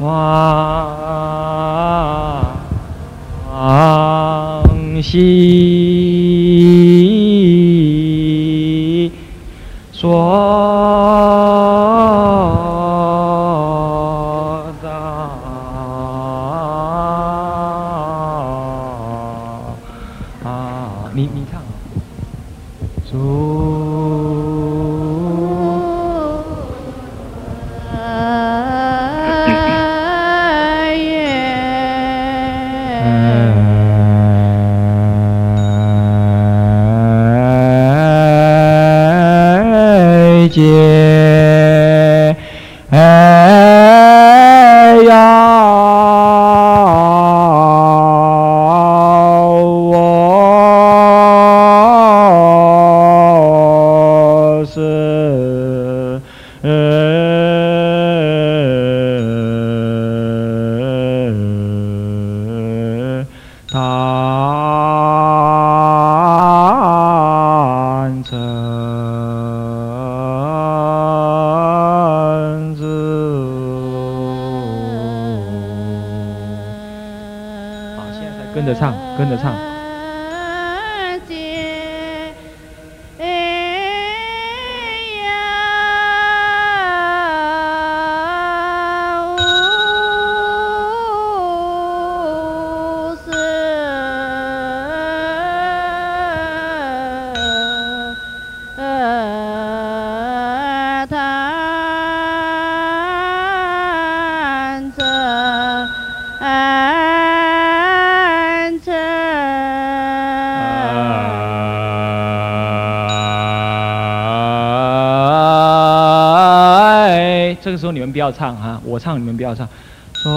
往昔。这个时候你们不要唱哈，我唱，你们不要唱。说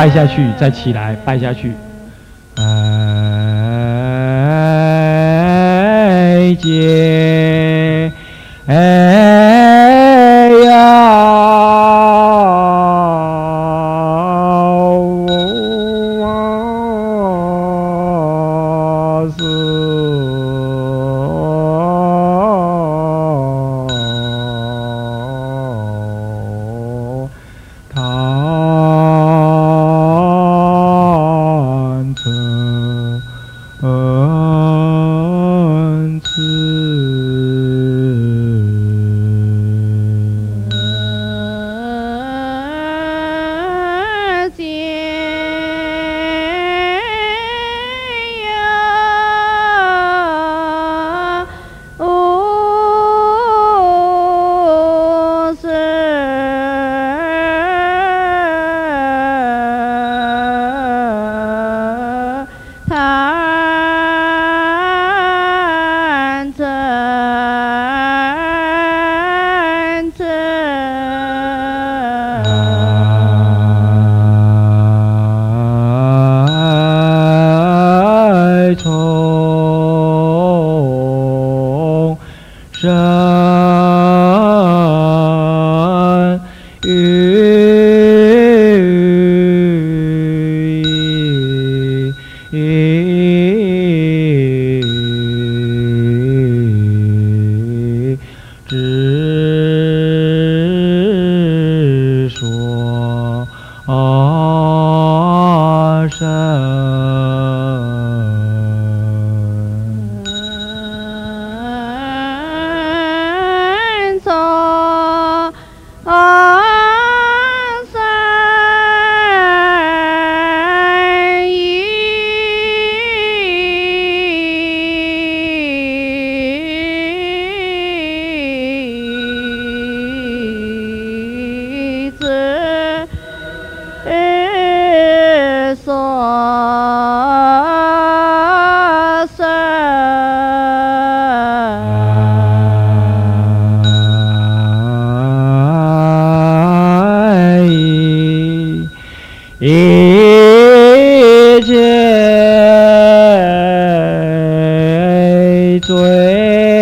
拜下去，再起来拜下去。哎，姐，哎。说阿。对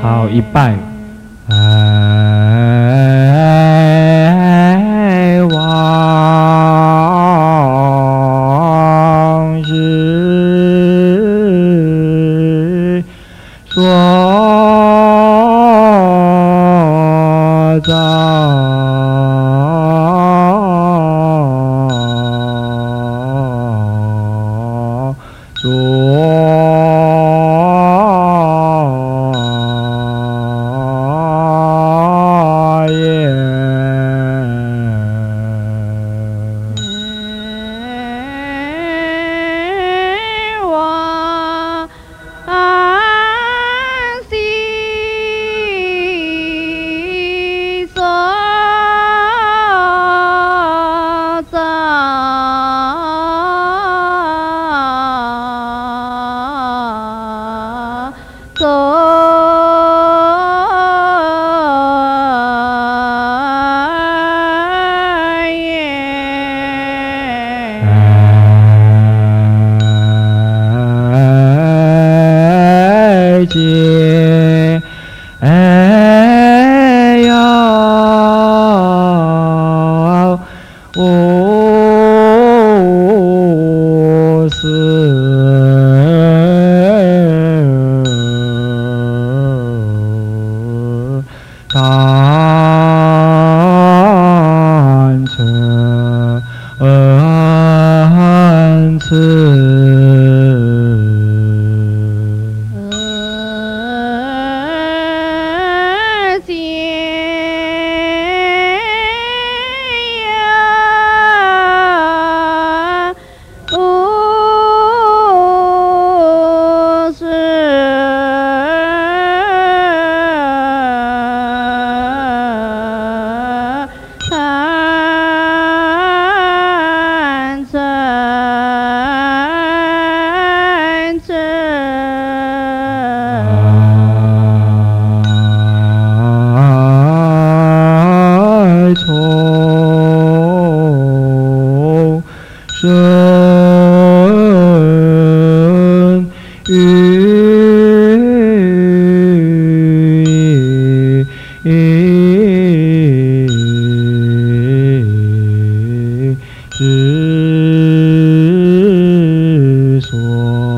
好，一半。之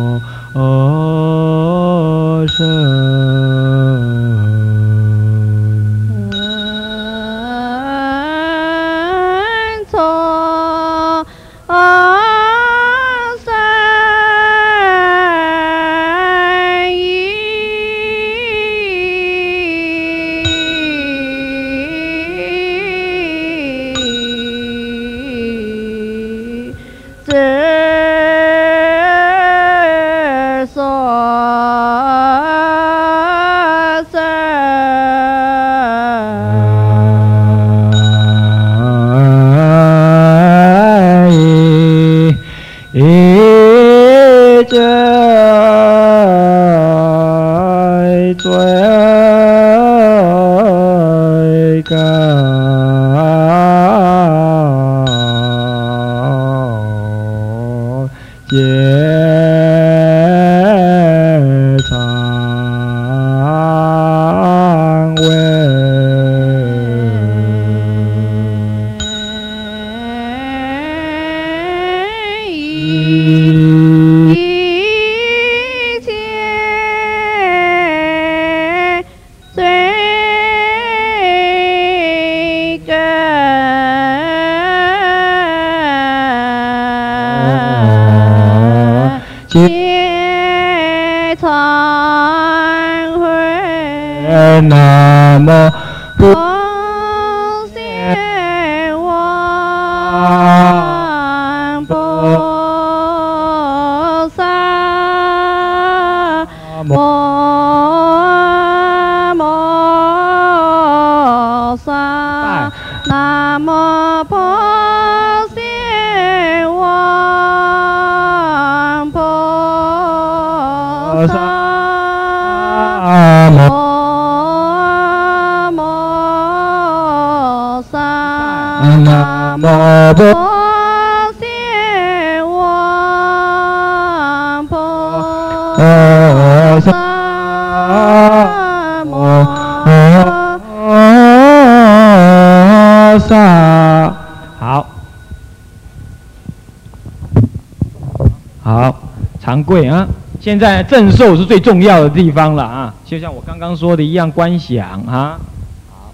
摩摩萨，南无奉献王菩萨。萨摩摩萨，南无不摩，长贵啊！现在正受是最重要的地方了啊，就像我刚刚说的一样，观想啊。好，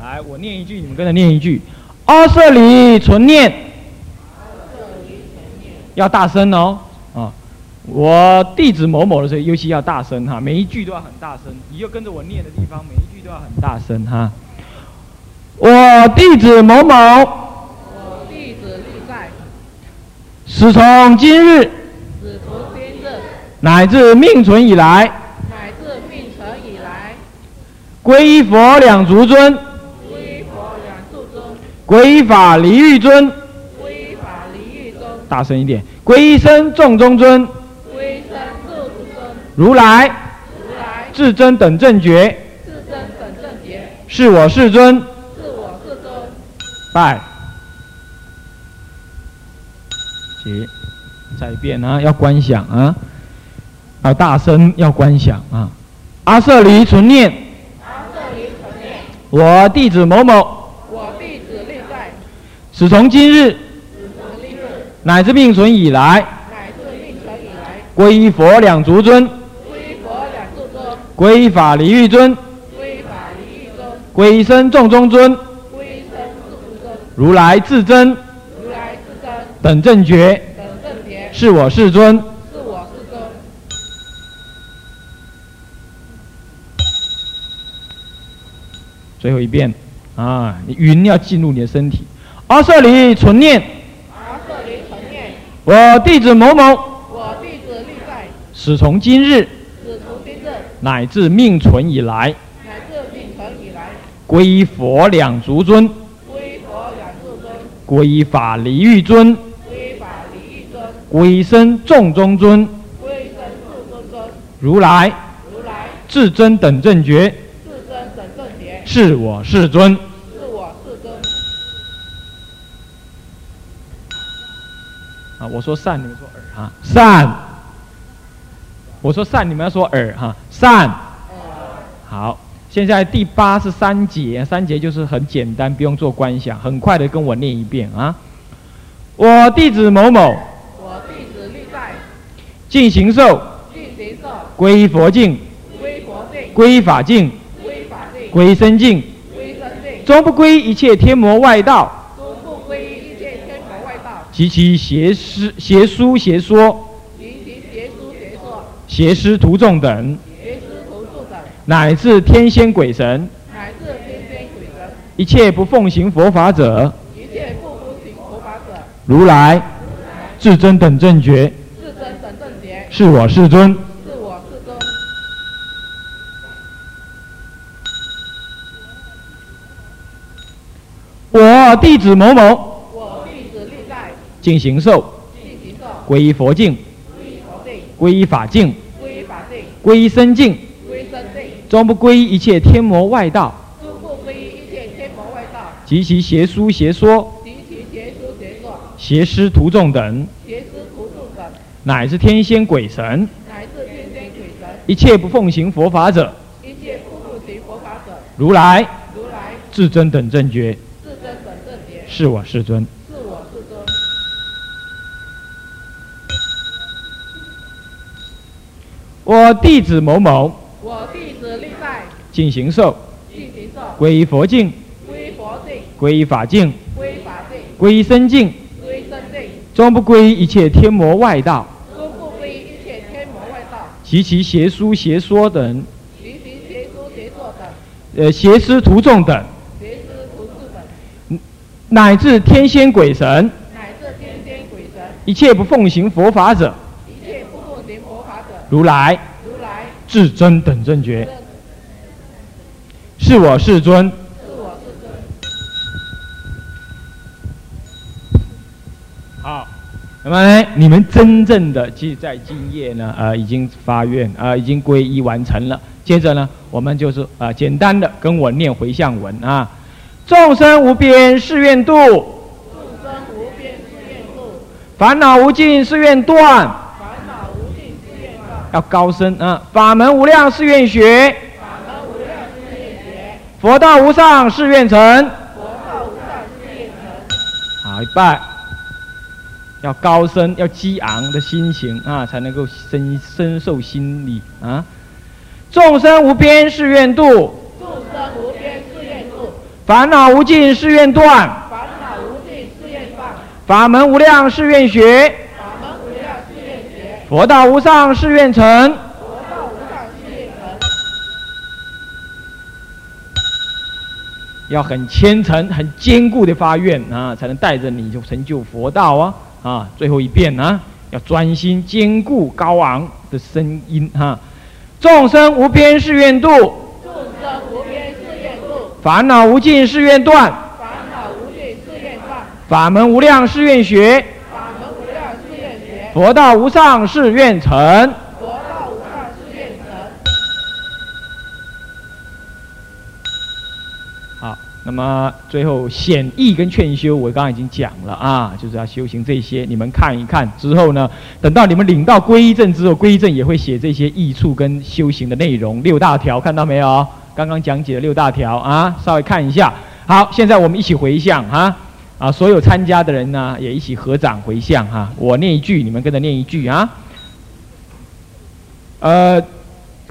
来，我念一句，你们跟着念一句。阿舍里存念，要大声哦，啊，我弟子某某的时候，尤其要大声哈，每一句都要很大声，你就跟着我念的地方，每一句都要很大声哈。我弟子某某，我弟子立在，始从今日始从今日乃至命存以来，乃至命存以来，皈依佛两足尊，皈依佛两足尊，皈依法离欲尊，皈依法离欲尊，大声一点，皈依僧众中尊，皈依生住主中，如来。如来。至真等正觉，至真等正觉，是我世尊，是我世尊。拜。起，再一遍啊，要观想啊，要大声，要观想啊。阿舍离存念，阿舍离存念，我弟子某某，我弟子立在，始从今日。乃至命存以来，乃至命存以来，皈依佛两足尊，归佛两足尊，皈依法离欲尊，归法离欲尊，皈依僧众中尊，归身自尊，如来至真。如来至真，等正觉，等正觉，是我世尊。是我是尊。最后一遍啊，你云要进入你的身体。阿舍里存念，阿舍离存念，我弟子某某，我弟子历在，始从今日。始从今日，乃至命存以来，乃至命存以来，皈依佛两足尊，归佛两足尊，皈依法离欲尊，归法离欲尊，皈依僧众中尊，归身众中尊，如来。如来。至真等正觉，是我世尊。是我世尊。啊，我说善，你们说耳哈，善。我说善，你们要说耳哈，善。好，现在第八是三节，三节就是很简单，不用做观想，很快的跟我念一遍啊。我弟子某某我弟子历代，进行受，进行受，皈依佛境，归佛境，皈依法境，归法境，皈依僧境，归身境，终不归一切天魔外道。终不归一切天魔外道，及其邪师、邪书、邪说、及其邪书邪说，邪师徒众等，邪师徒众等，乃至天仙鬼神，乃至天仙鬼神，一切不奉行佛法者，一切不奉行佛法者，如来至真等正觉，至真等正觉，是我世尊。是我世尊。我弟子某某。我弟子历在，进行受，进行受，皈依佛境，归依佛境，皈依法境，归依法境，皈依僧境，归身境，终不皈依一切天魔外道。诸不归依一切天佛外道，及其邪书邪说、及其邪书邪说，邪师徒众等，邪师徒众等，乃至天仙鬼神，乃至天仙鬼神，一切不奉行佛法者，一切不服行佛法者，如来。至真等正觉，是我世尊。是我世尊。我弟子某某我弟子历代，进行受，进行受，皈依佛境，归佛境，皈依法境，归法境，皈依僧境，归身境，终不皈依一切天魔外道终不归依一切天魔外道，及其邪书邪说等，及其邪书邪说等，呃，邪师徒众等，邪师徒众等，乃至天仙鬼神，乃至天仙鬼神，一切不奉行佛法者，一切不奉行佛法者，如来如来至真等正觉，是是我世尊。是我世尊。好，那么呢，你们真正的其实在今夜呢，呃，已经发愿，呃，已经皈依完成了。接着呢，我们就是呃，简单的跟我念回向文啊，众生无边誓愿度，众生无边誓愿度，烦恼无尽誓愿断，烦恼无尽誓愿断，要高声啊，法门无量誓愿学，法门无量誓愿学，佛道无上誓愿成。佛道无上誓愿成。好，一拜。要高声，要激昂的心情啊，才能够深深受心理啊。众生无边誓愿度，众生无边誓愿度，烦恼无尽誓愿断，烦恼无尽誓愿断，法门无量誓愿学，法门无量誓愿学，佛道无上誓愿成。佛道无上誓愿成。要很虔诚、很坚固的发愿啊，才能带着你就成就佛道啊啊！最后一遍啊，要专心、坚固、高昂的声音哈、众生无边誓愿度，众生无边誓愿度，烦恼无尽誓愿断，烦恼无尽誓愿断，法门无量誓愿学，法门无量誓愿学，佛道无上誓愿成。佛道无上誓愿成。好，那么最后显义跟劝修，我刚刚已经讲了啊，就是要修行这些，你们看一看之后呢，等到你们领到皈依证之后，皈依证也会写这些益处跟修行的内容，六大条看到没有？刚刚讲解的六大条啊，稍微看一下。好，现在我们一起回向啊，啊，所有参加的人呢也一起合掌回向哈。我念一句，你们跟着念一句啊。呃，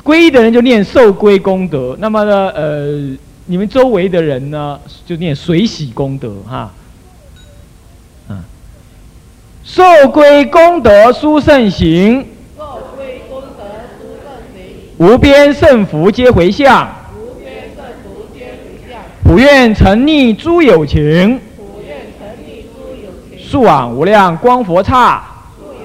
皈依的人就念受皈功德，那么呢，呃，你们周围的人呢就念随喜功德哈。嗯，受皈功德殊胜行，受归功德殊胜行，无边胜福皆回向，回向，普愿沉溺诸有情，普愿成立诸有情，速往无量光佛刹，素有无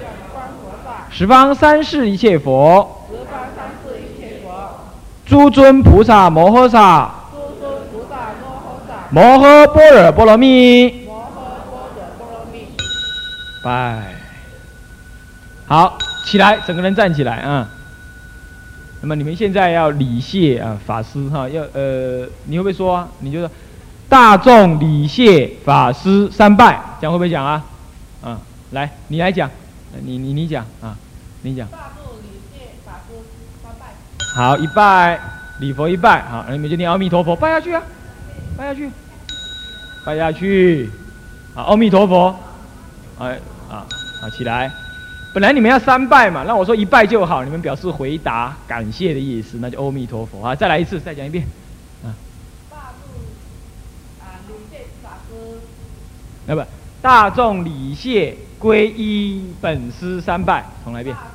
量观佛刹，十方三世一切佛，十方三世一切佛，诸尊菩萨摩诃萨，诸尊菩萨摩诃萨，摩诃般若波罗蜜。摩诃般若波罗蜜。拜。好，起来，整个人站起来啊。那么你们现在要礼谢啊，法师哈，要呃，你会不会说啊？你就说大众礼谢法师三拜，这样会不会讲啊？啊，来，你来讲，你你你讲啊，你讲。大众礼谢法师三拜。好，一拜礼佛一拜，好，你们就念阿弥陀佛，拜下去啊，拜下去，拜下去，啊，阿弥陀佛，哎啊好起来。本来你们要三拜嘛，那我说一拜就好，你们表示回答感谢的意思，那就阿弥陀佛啊，再来一次，再讲一遍，啊大众啊礼谢法师，那不大众礼谢皈依本师三拜，重来一遍，大众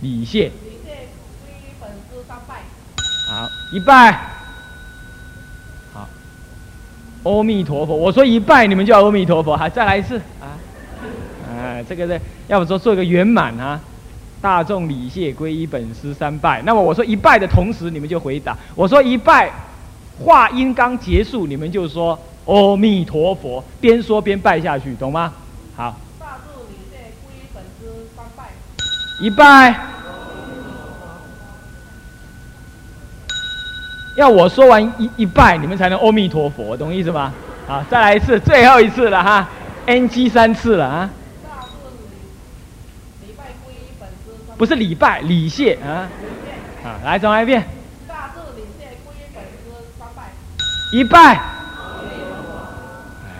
礼谢，拜。好，一拜，好，阿弥陀佛。我说一拜，你们就要阿弥陀佛。还再来一次啊！哎，这个呢要不说做一个圆满啊。大众礼谢皈依本师三拜。那么我说一拜的同时，你们就回答。我说一拜，话音刚结束，你们就说阿弥陀佛，边说边拜下去，懂吗？好，大众礼谢皈依本师三拜。一拜。要我说完一一拜，你们才能阿弥陀佛，懂意思吗？好，再来一次，最后一次了哈，NG 三次了啊，大众礼礼拜皈依本师三拜。不是礼拜，礼谢啊，啊，来重来一遍，大众礼谢皈依本师三拜。一拜，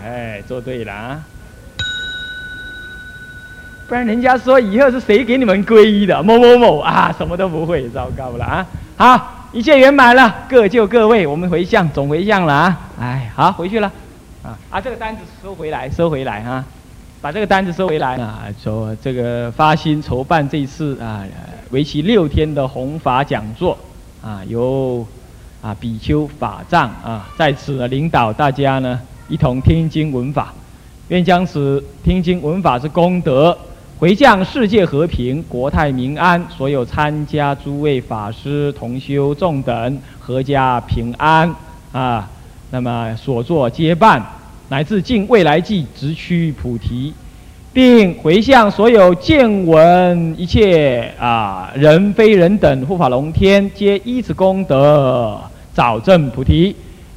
哎，做对了啊，不然人家说以后是谁给你们皈依的？某某某啊，什么都不会，糟糕了啊！好，一切圆满了，各就各位，我们回向总回向了啊！哎，好，回去了，啊啊，这个单子收回来，收回来哈、把这个单子收回来。啊，说这个发心筹办这次啊，为期六天的弘法讲座啊，由啊比丘法藏啊在此呢领导大家呢一同听经闻法，愿将此听经闻法之功德回向世界和平、国泰民安，所有参加诸位法师、同修众等阖家平安。啊。那么所作皆办，乃至尽未来际直趋菩提，并回向所有见闻一切啊人非人等护法龙天，皆依此功德早证菩提。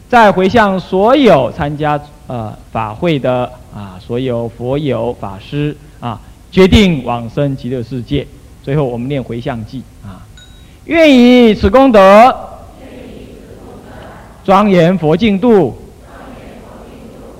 再回向所有参加呃法会的啊所有佛友法师啊，决定往生极乐世界。最后我们念回向偈啊，愿以此功德，庄严佛净土，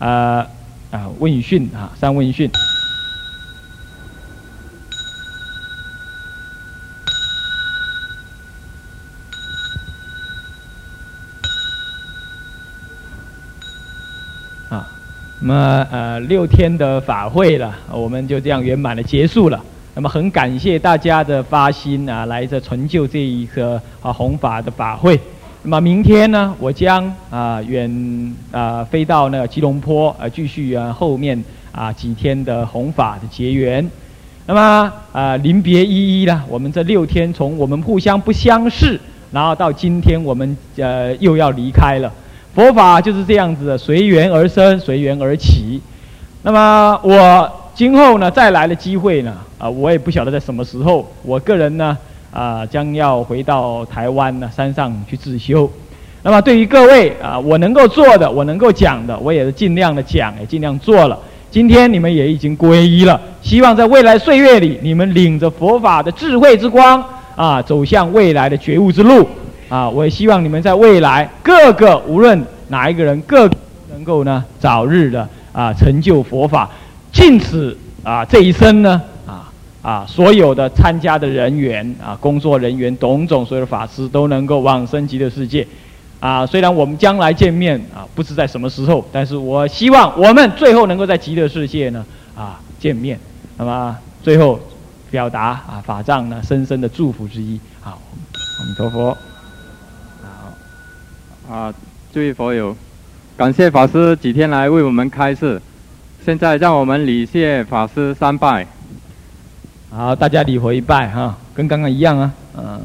呃，啊，问讯啊，三问讯。啊，那么呃六天的法会了，我们就这样圆满的结束了。那么很感谢大家的发心啊，来这成就这一个啊弘法的法会。那么明天呢，我将啊远啊飞到那个吉隆坡啊，继续啊后面啊几天的弘法的结缘。那么啊临别依依呢，我们这六天从我们互相不相识，然后到今天我们呃又要离开了。佛法就是这样子的，随缘而生，随缘而起。那么我今后呢，再来的机会呢，啊，我也不晓得在什么时候。我个人呢，啊，将要回到台湾呢，山上去自修。那么对于各位啊，我能够做的，我能够讲的，我也是尽量的讲，也尽量做了。今天你们也已经皈依了，希望在未来岁月里，你们领着佛法的智慧之光啊，走向未来的觉悟之路。啊，我也希望你们在未来各个无论哪一个人，各能够呢早日的啊成就佛法，尽此啊这一生呢啊所有的参加的人员啊工作人员种种所有的法师都能够往生极乐世界，啊虽然我们将来见面啊不知在什么时候，但是我希望我们最后能够在极乐世界呢啊见面，那么最后表达啊法藏呢深深的祝福之一，好，阿弥陀佛。好啊，诸位佛友，感谢法师几天来为我们开示。现在让我们礼谢法师三拜。好，大家礼佛一拜哈，跟刚刚一样啊。嗯，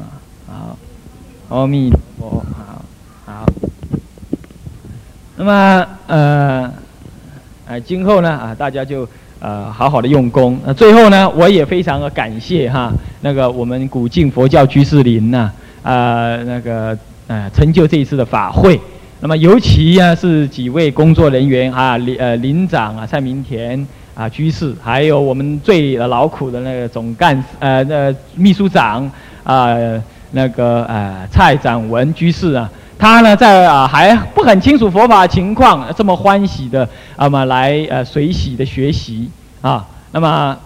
好，阿弥陀佛，好，好。那么呃，哎，今后呢啊，大家就呃好好的用功。那最后呢，我也非常的感谢哈，那个我们古晋佛教居士林呐，啊那个。呃，成就这一次的法会，那么尤其啊是几位工作人员啊，林呃林长啊蔡明田啊居士，还有我们最劳苦的那个总干呃那秘书长啊那个呃蔡展文居士啊，他呢在啊还不很清楚佛法情况，这么欢喜的啊嘛来呃随喜的学习啊，那么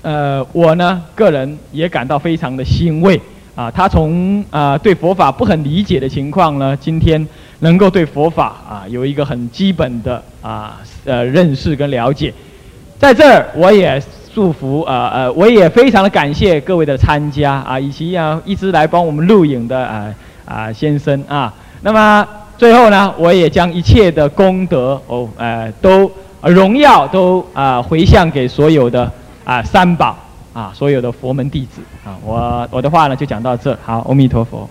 呃我呢个人也感到非常的欣慰。啊，他从啊对佛法不很理解的情况呢，今天能够对佛法啊有一个很基本的啊呃认识跟了解，在这儿我也祝福啊呃我也非常的感谢各位的参加啊以及啊一直来帮我们录影的啊啊先生啊，那么最后呢，我也将一切的功德哦呃都荣耀都啊回向给所有的啊三宝。啊，所有的佛门弟子啊，我我的话呢就讲到这，好，阿弥陀佛。